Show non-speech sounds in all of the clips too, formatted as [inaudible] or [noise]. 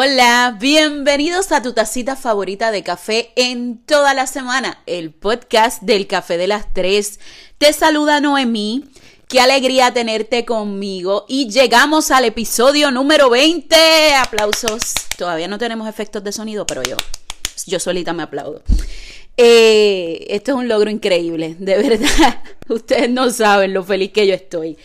Hola, bienvenidos a tu tacita favorita de café en toda la semana, el podcast del café de las tres. Te saluda Noemí, qué alegría tenerte conmigo y llegamos al episodio número 20. Aplausos. Todavía no tenemos efectos de sonido, pero yo, yo solita me aplaudo. Eh, esto es un logro increíble, de verdad. [laughs] Ustedes no saben lo feliz que yo estoy.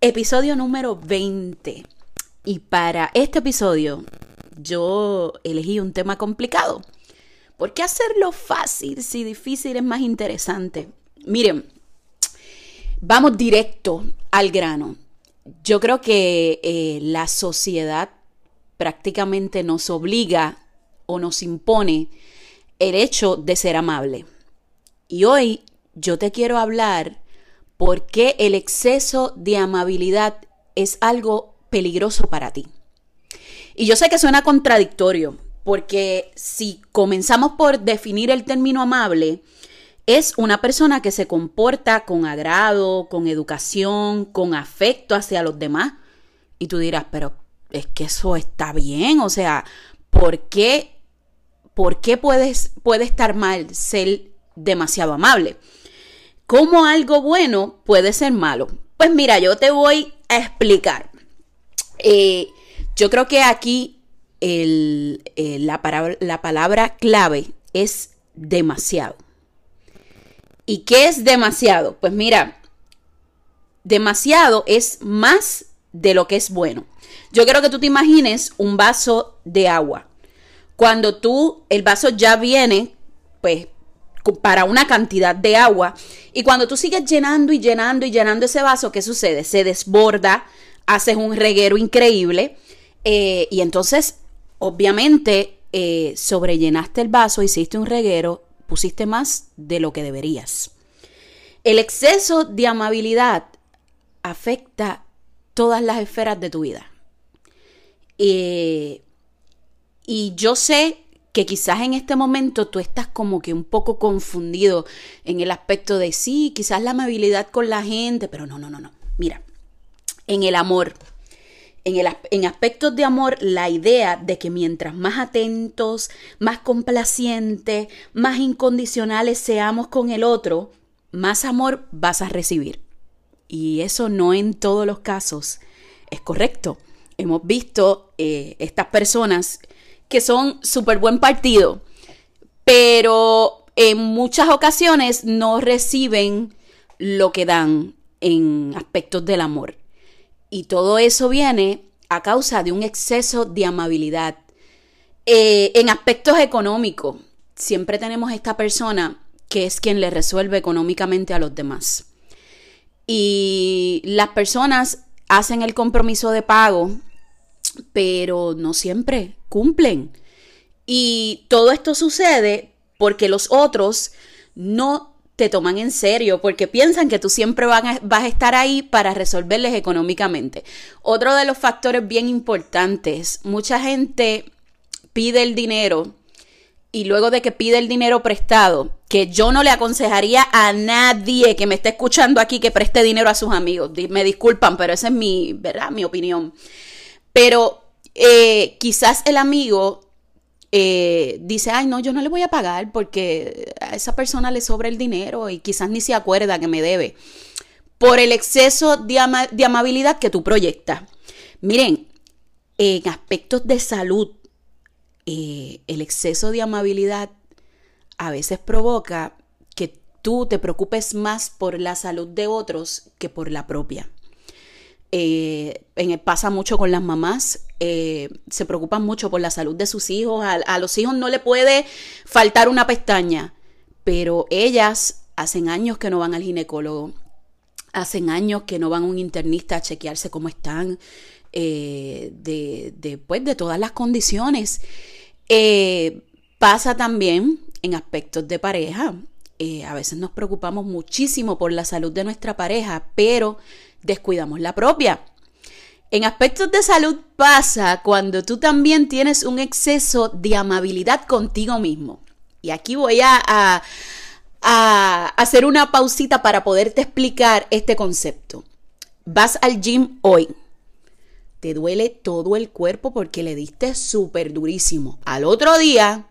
Episodio número 20. Y para este episodio yo elegí un tema complicado. ¿Por qué hacerlo fácil si difícil es más interesante? Miren, vamos directo al grano. Yo creo que eh, la sociedad prácticamente nos obliga o nos impone el hecho de ser amable. Y hoy yo te quiero hablar por qué el exceso de amabilidad es algo peligroso para ti. Y yo sé que suena contradictorio, porque si comenzamos por definir el término amable, es una persona que se comporta con agrado, con educación, con afecto hacia los demás. Y tú dirás, pero es que eso está bien, o sea, ¿por qué, por qué puedes, puede estar mal ser demasiado amable? ¿Cómo algo bueno puede ser malo? Pues mira, yo te voy a explicar. Eh, yo creo que aquí eh, la, la palabra clave es demasiado. ¿Y qué es demasiado? Pues mira, demasiado es más de lo que es bueno. Yo quiero que tú te imagines un vaso de agua. Cuando tú, el vaso ya viene, pues, para una cantidad de agua. Y cuando tú sigues llenando y llenando y llenando ese vaso, ¿qué sucede? Se desborda, haces un reguero increíble eh, y entonces, obviamente, eh, sobrellenaste el vaso, hiciste un reguero, pusiste más de lo que deberías. El exceso de amabilidad afecta todas las esferas de tu vida. Eh, y yo sé que quizás en este momento tú estás como que un poco confundido en el aspecto de sí, quizás la amabilidad con la gente, pero no, no, no, no. Mira, en el amor, en, aspectos de amor, la idea de que mientras más atentos, más complacientes, más incondicionales seamos con el otro, más amor vas a recibir. Y eso no en todos los casos es correcto. Hemos visto eh, estas personas que son súper buen partido, pero en muchas ocasiones no reciben lo que dan en aspectos del amor. Y todo eso viene a causa de un exceso de amabilidad. Eh, en aspectos económicos, siempre tenemos esta persona que es quien le resuelve económicamente a los demás. Y las personas hacen el compromiso de pago, pero no siempre cumplen. Y todo esto sucede porque los otros no te toman en serio porque piensan que tú siempre vas a, estar ahí para resolverles económicamente. Otro de los factores bien importantes, mucha gente pide el dinero y luego de que pide el dinero prestado, que yo no le aconsejaría a nadie que me esté escuchando aquí que preste dinero a sus amigos. Me disculpan, pero esa es mi, ¿verdad? Mi opinión. Pero eh, quizás el amigo eh, dice, ay, no, yo no le voy a pagar porque a esa persona le sobra el dinero y quizás ni se acuerda que me debe, por el exceso de, amabilidad que tú proyectas. Miren, en aspectos de salud, eh, el exceso de amabilidad a veces provoca que tú te preocupes más por la salud de otros que por la propia. Eh, pasa mucho con las mamás, eh, se preocupan mucho por la salud de sus hijos, a, los hijos no le puede faltar una pestaña, pero ellas hacen años que no van al ginecólogo, hacen años que no van a un internista a chequearse cómo están, eh, de, pues, de todas las condiciones. pasa también en aspectos de pareja. a veces nos preocupamos muchísimo por la salud de nuestra pareja, pero descuidamos la propia. En aspectos de salud pasa cuando tú también tienes un exceso de amabilidad contigo mismo. Y aquí voy a, a, hacer una pausita para poderte explicar este concepto. Vas al gym hoy. te duele todo el cuerpo porque le diste súper durísimo. Al otro día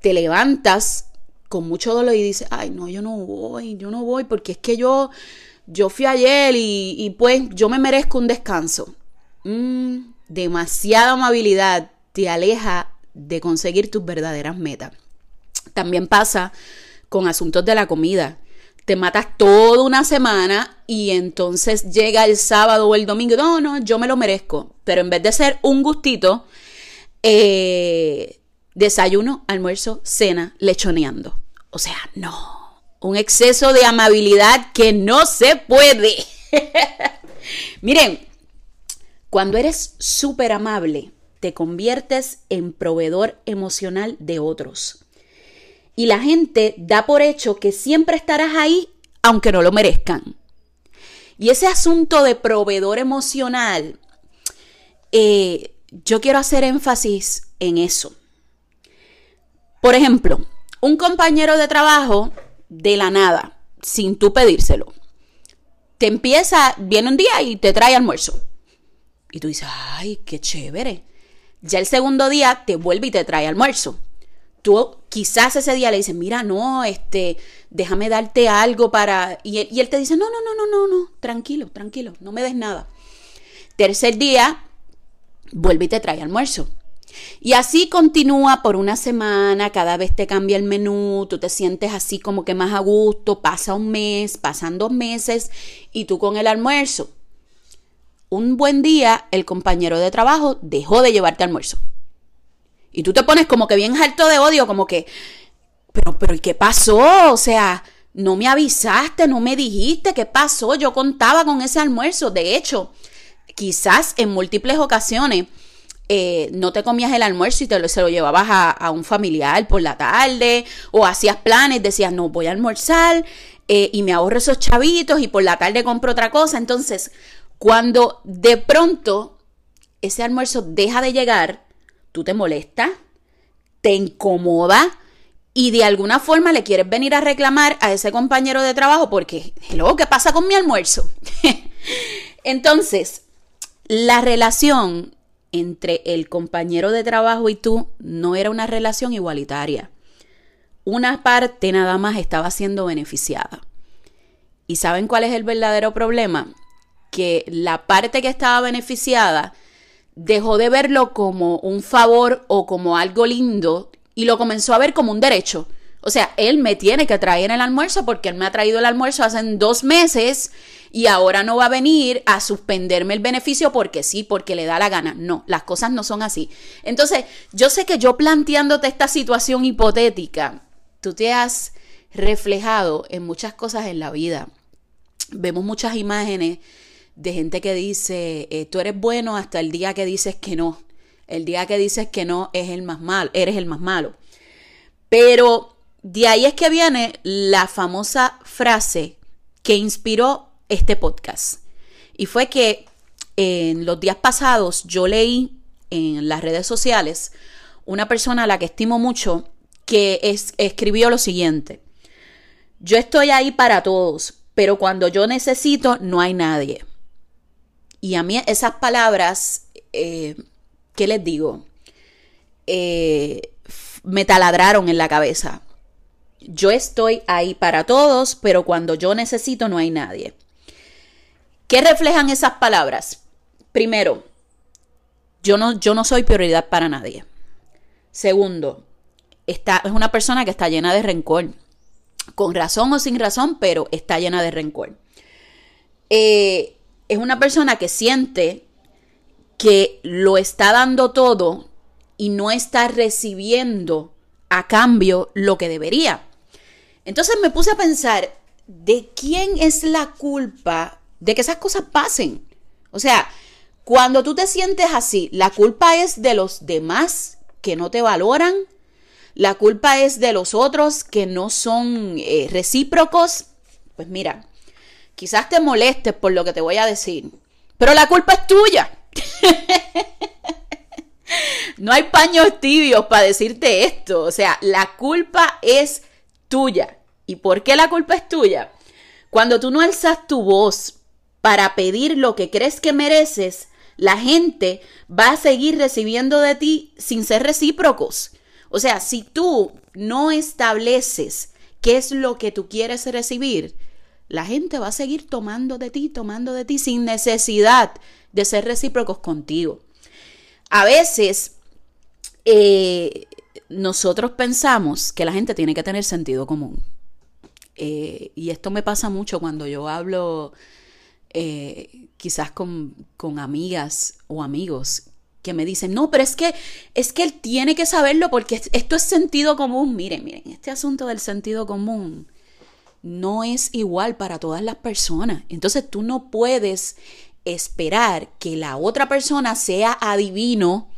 te levantas con mucho dolor y dices, ay, no, yo no voy, yo no voy porque es que yo, yo fui ayer y, y pues yo me merezco un descanso. Mm, demasiada amabilidad te aleja de conseguir tus verdaderas metas. También pasa con asuntos de la comida te matas toda una semana y entonces llega el sábado o el domingo, no, no, yo me lo merezco. Pero en vez de ser un gustito, eh, desayuno, almuerzo, cena, lechoneando. O sea, no, un exceso de amabilidad que no se puede. [laughs] Miren, cuando eres súper amable, te conviertes en proveedor emocional de otros y la gente da por hecho que siempre estarás ahí aunque no lo merezcan. Y ese asunto de proveedor emocional, eh, yo quiero hacer énfasis en eso. Por ejemplo, un compañero de trabajo de la nada, sin tú pedírselo, te empieza, viene un día y te trae almuerzo. Y tú dices, ay, qué chévere. Ya el segundo día te vuelve y te trae almuerzo tú quizás ese día le dices, mira, no, este, déjame darte algo para... Y él, te dice, no, no, no, no, no, no, tranquilo, tranquilo, no me des nada. Tercer día, vuelve y te trae almuerzo. Y así continúa por una semana, cada vez te cambia el menú, tú te sientes así como que más a gusto, pasa un mes, pasan dos meses y tú con el almuerzo. Un buen día el compañero de trabajo dejó de llevarte almuerzo. Y tú te pones como que bien alto de odio, como que, pero, pero, ¿y qué pasó? O sea, no me avisaste, no me dijiste qué pasó. Yo contaba con ese almuerzo. De hecho, quizás en múltiples ocasiones eh, no te comías el almuerzo y te lo, se lo llevabas a, un familiar por la tarde o hacías planes, decías, no, voy a almorzar eh, y me ahorro esos chavitos y por la tarde compro otra cosa. Entonces, cuando de pronto ese almuerzo deja de llegar, tú te molestas, te incomoda y de alguna forma le quieres venir a reclamar a ese compañero de trabajo porque, luego, ¿qué pasa con mi almuerzo? [laughs] Entonces, la relación entre el compañero de trabajo y tú no era una relación igualitaria. Una parte nada más estaba siendo beneficiada. ¿Y saben cuál es el verdadero problema? Que la parte que estaba beneficiada dejó de verlo como un favor o como algo lindo y lo comenzó a ver como un derecho. O sea, él me tiene que traer el almuerzo porque él me ha traído el almuerzo hace dos meses y ahora no va a venir a suspenderme el beneficio porque sí, porque le da la gana. No, las cosas no son así. Entonces, yo sé que yo planteándote esta situación hipotética, tú te has reflejado en muchas cosas en la vida. Vemos muchas imágenes de gente que dice, eh, tú eres bueno hasta el día que dices que no. El día que dices que no es el más malo, eres el más malo. Pero de ahí es que viene la famosa frase que inspiró este podcast. Y fue que en los días pasados yo leí en las redes sociales una persona a la que estimo mucho que escribió lo siguiente. Yo estoy ahí para todos, pero cuando yo necesito no hay nadie. Y a mí esas palabras, eh, ¿qué les digo? Eh, me taladraron en la cabeza. Yo estoy ahí para todos, pero cuando yo necesito no hay nadie. ¿Qué reflejan esas palabras? Primero, yo no, yo no soy prioridad para nadie. Segundo, esta, es una persona que está llena de rencor. Con razón o sin razón, pero está llena de rencor. Eh, es una persona que siente que lo está dando todo y no está recibiendo a cambio lo que debería. Entonces me puse a pensar, ¿de quién es la culpa de que esas cosas pasen? O sea, cuando tú te sientes así, la culpa es de los demás que no te valoran, la culpa es de los otros que no son eh, recíprocos. Pues mira, Quizás te molestes por lo que te voy a decir, pero la culpa es tuya. [laughs] no hay paños tibios para decirte esto. O sea, la culpa es tuya. ¿Y por qué la culpa es tuya? Cuando tú no alzas tu voz para pedir lo que crees que mereces, la gente va a seguir recibiendo de ti sin ser recíprocos. O sea, si tú no estableces qué es lo que tú quieres recibir, la gente va a seguir tomando de ti, tomando de ti sin necesidad de ser recíprocos contigo. A veces eh, nosotros pensamos que la gente tiene que tener sentido común. Eh, y esto me pasa mucho cuando yo hablo eh, quizás con, con, amigas o amigos que me dicen, no, pero es que, es que él tiene que saberlo porque esto es sentido común. Miren, miren, este asunto del sentido común no es igual para todas las personas. Entonces tú no puedes esperar que la otra persona sea adivino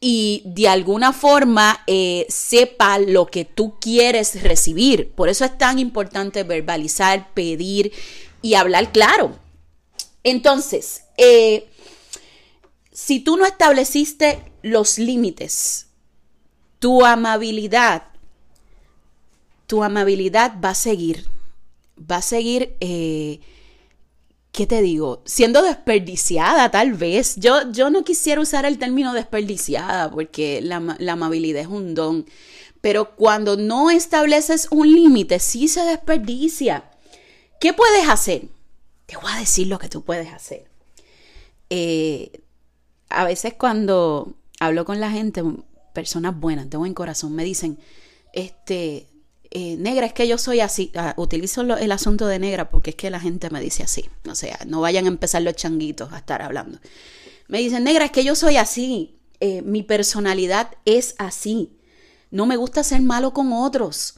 y de alguna forma eh, sepa lo que tú quieres recibir. Por eso es tan importante verbalizar, pedir y hablar claro. Entonces, eh, si tú no estableciste los límites, tu amabilidad, tu amabilidad va a seguir, va a seguir eh, ¿qué te digo? Siendo desperdiciada tal vez. Yo, yo no quisiera usar el término desperdiciada porque la, amabilidad es un don. Pero cuando no estableces un límite, sí se desperdicia. ¿Qué puedes hacer? Te voy a decir lo que tú puedes hacer. Eh, a veces cuando hablo con la gente, personas buenas, de buen corazón, me dicen, este, eh, negra, es que yo soy así. Ah, utilizo el asunto de negra porque es que la gente me dice así. O sea, no vayan a empezar los changuitos a estar hablando. Me dicen, negra, es que yo soy así. Eh, mi personalidad es así. No me gusta ser malo con otros.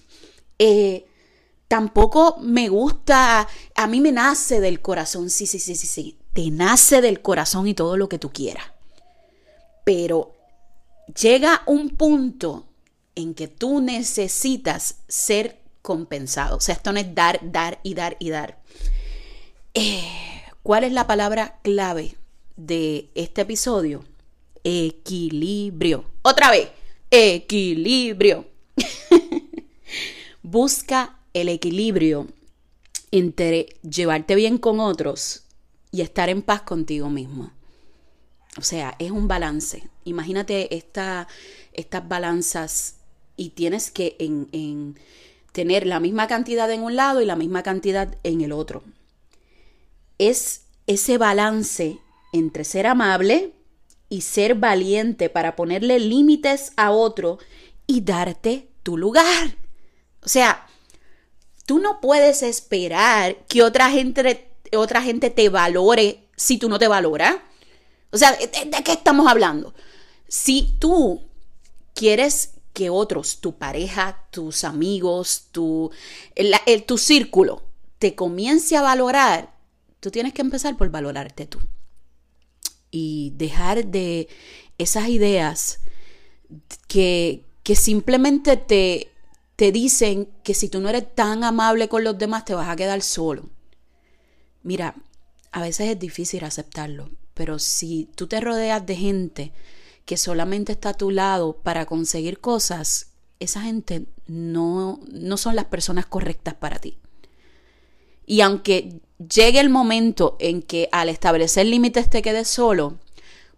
Eh, tampoco me gusta, a mí me nace del corazón. Sí, sí, sí, sí, sí. Te nace del corazón y todo lo que tú quieras. Pero llega un punto en que tú necesitas ser compensado. O sea, esto no es dar, dar y dar y dar. Eh, ¿Cuál es la palabra clave de este episodio? Equilibrio. Otra vez, equilibrio. [laughs] Busca el equilibrio entre llevarte bien con otros y estar en paz contigo mismo. O sea, es un balance. Imagínate esta, estas balanzas y tienes que en, tener la misma cantidad en un lado y la misma cantidad en el otro. Es ese balance entre ser amable y ser valiente para ponerle límites a otro y darte tu lugar. O sea, tú no puedes esperar que otra gente, otra gente te valore si tú no te valoras. O sea, ¿de, qué estamos hablando? Si tú quieres que otros, tu pareja, tus amigos, tu, tu círculo, te comience a valorar, tú tienes que empezar por valorarte tú. Y dejar de esas ideas que, que simplemente te, te dicen que si tú no eres tan amable con los demás te vas a quedar solo. Mira, a veces es difícil aceptarlo, pero si tú te rodeas de gente que solamente está a tu lado para conseguir cosas, esa gente no, no son las personas correctas para ti. Y aunque llegue el momento en que al establecer límites te quedes solo,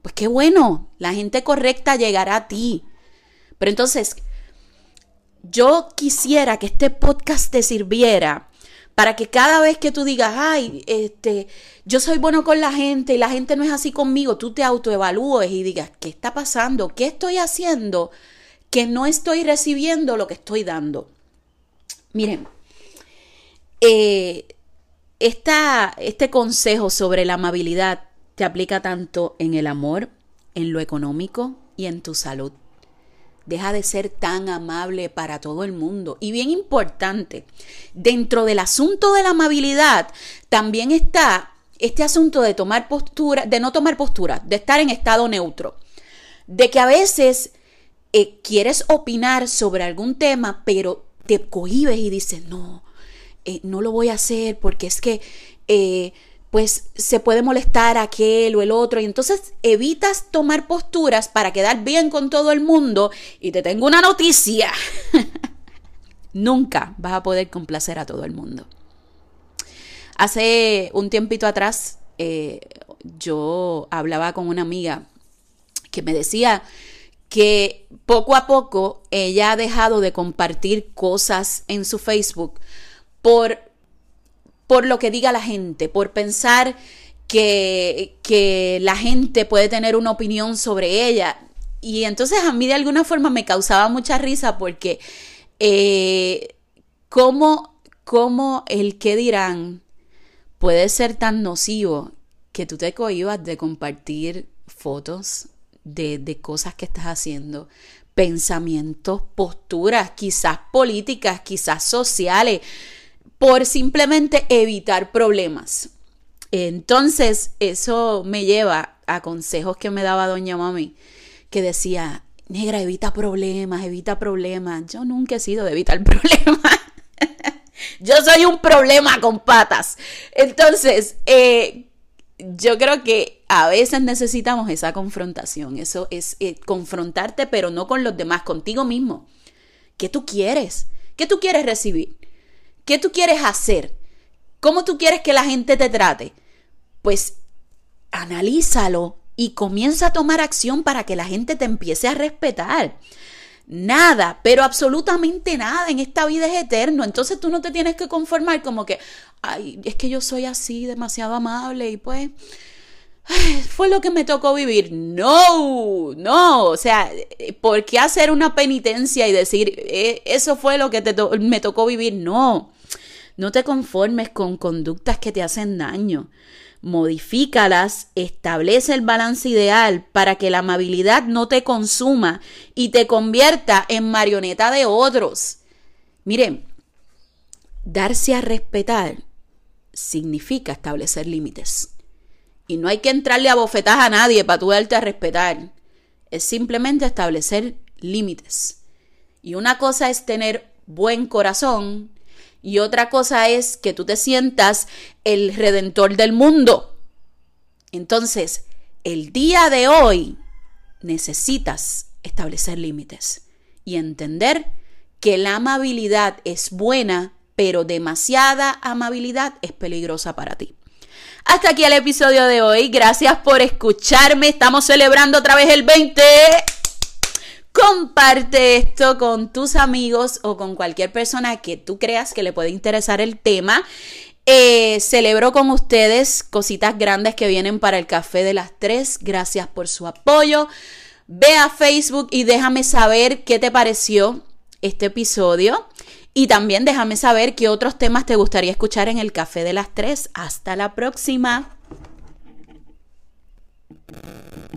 pues qué bueno, la gente correcta llegará a ti. Pero entonces, yo quisiera que este podcast te sirviera para que cada vez que tú digas, ay, este, yo soy bueno con la gente y la gente no es así conmigo, tú te autoevalúes y digas, ¿qué está pasando? ¿Qué estoy haciendo? Que no estoy recibiendo lo que estoy dando. Miren, eh, este consejo sobre la amabilidad te aplica tanto en el amor, en lo económico y en tu salud. Deja de ser tan amable para todo el mundo. Y bien importante, dentro del asunto de la amabilidad también está este asunto de tomar postura, de no tomar postura, de estar en estado neutro. De que a veces eh, quieres opinar sobre algún tema, pero te cohibes y dices, no, eh, no lo voy a hacer porque es que eh, pues se puede molestar aquel o el otro y entonces evitas tomar posturas para quedar bien con todo el mundo y te tengo una noticia. [laughs] Nunca vas a poder complacer a todo el mundo. Hace un tiempito atrás, eh, yo hablaba con una amiga que me decía que poco a poco ella ha dejado de compartir cosas en su Facebook por, por lo que diga la gente, por pensar que, que la gente puede tener una opinión sobre ella. Y entonces a mí de alguna forma me causaba mucha risa porque eh, ¿cómo, ¿cómo, el que dirán puede ser tan nocivo que tú te cohibas de compartir fotos de, de cosas que estás haciendo, pensamientos, posturas, quizás políticas, quizás sociales, por simplemente evitar problemas. Entonces, eso me lleva a consejos que me daba doña mami, que decía, negra, evita problemas, evita problemas. Yo nunca he sido de evitar [laughs] problemas. Yo soy un problema con patas. Entonces, eh, yo creo que a veces necesitamos esa confrontación. Eso es eh, confrontarte, pero no con los demás, contigo mismo. ¿Qué tú quieres? ¿Qué tú quieres recibir? ¿Qué tú quieres hacer? ¿Cómo tú quieres que la gente te trate? Pues analízalo y comienza a tomar acción para que la gente te empiece a respetar. Nada, pero absolutamente nada en esta vida es eterno. Entonces tú no te tienes que conformar como que, ay, es que yo soy así, demasiado amable y pues fue lo que me tocó vivir. No, no, o sea, ¿por qué hacer una penitencia y decir, eh, eso fue lo que me tocó vivir? No, no te conformes con conductas que te hacen daño modifícalas, establece el balance ideal para que la amabilidad no te consuma y te convierta en marioneta de otros. Miren, darse a respetar significa establecer límites. Y no hay que entrarle a bofetas a nadie para tú darte a respetar. Es simplemente establecer límites. Y una cosa es tener buen corazón y otra cosa es que tú te sientas el redentor del mundo. Entonces, el día de hoy necesitas establecer límites y entender que la amabilidad es buena, pero demasiada amabilidad es peligrosa para ti. Hasta aquí el episodio de hoy. Gracias por escucharme. Estamos celebrando otra vez el 20. Comparte esto con tus amigos o con cualquier persona que tú creas que le puede interesar el tema. Eh, celebro con ustedes cositas grandes que vienen para el café de las tres. Gracias por su apoyo. Ve a Facebook y déjame saber qué te pareció este episodio. Y también déjame saber qué otros temas te gustaría escuchar en el café de las tres. Hasta la próxima.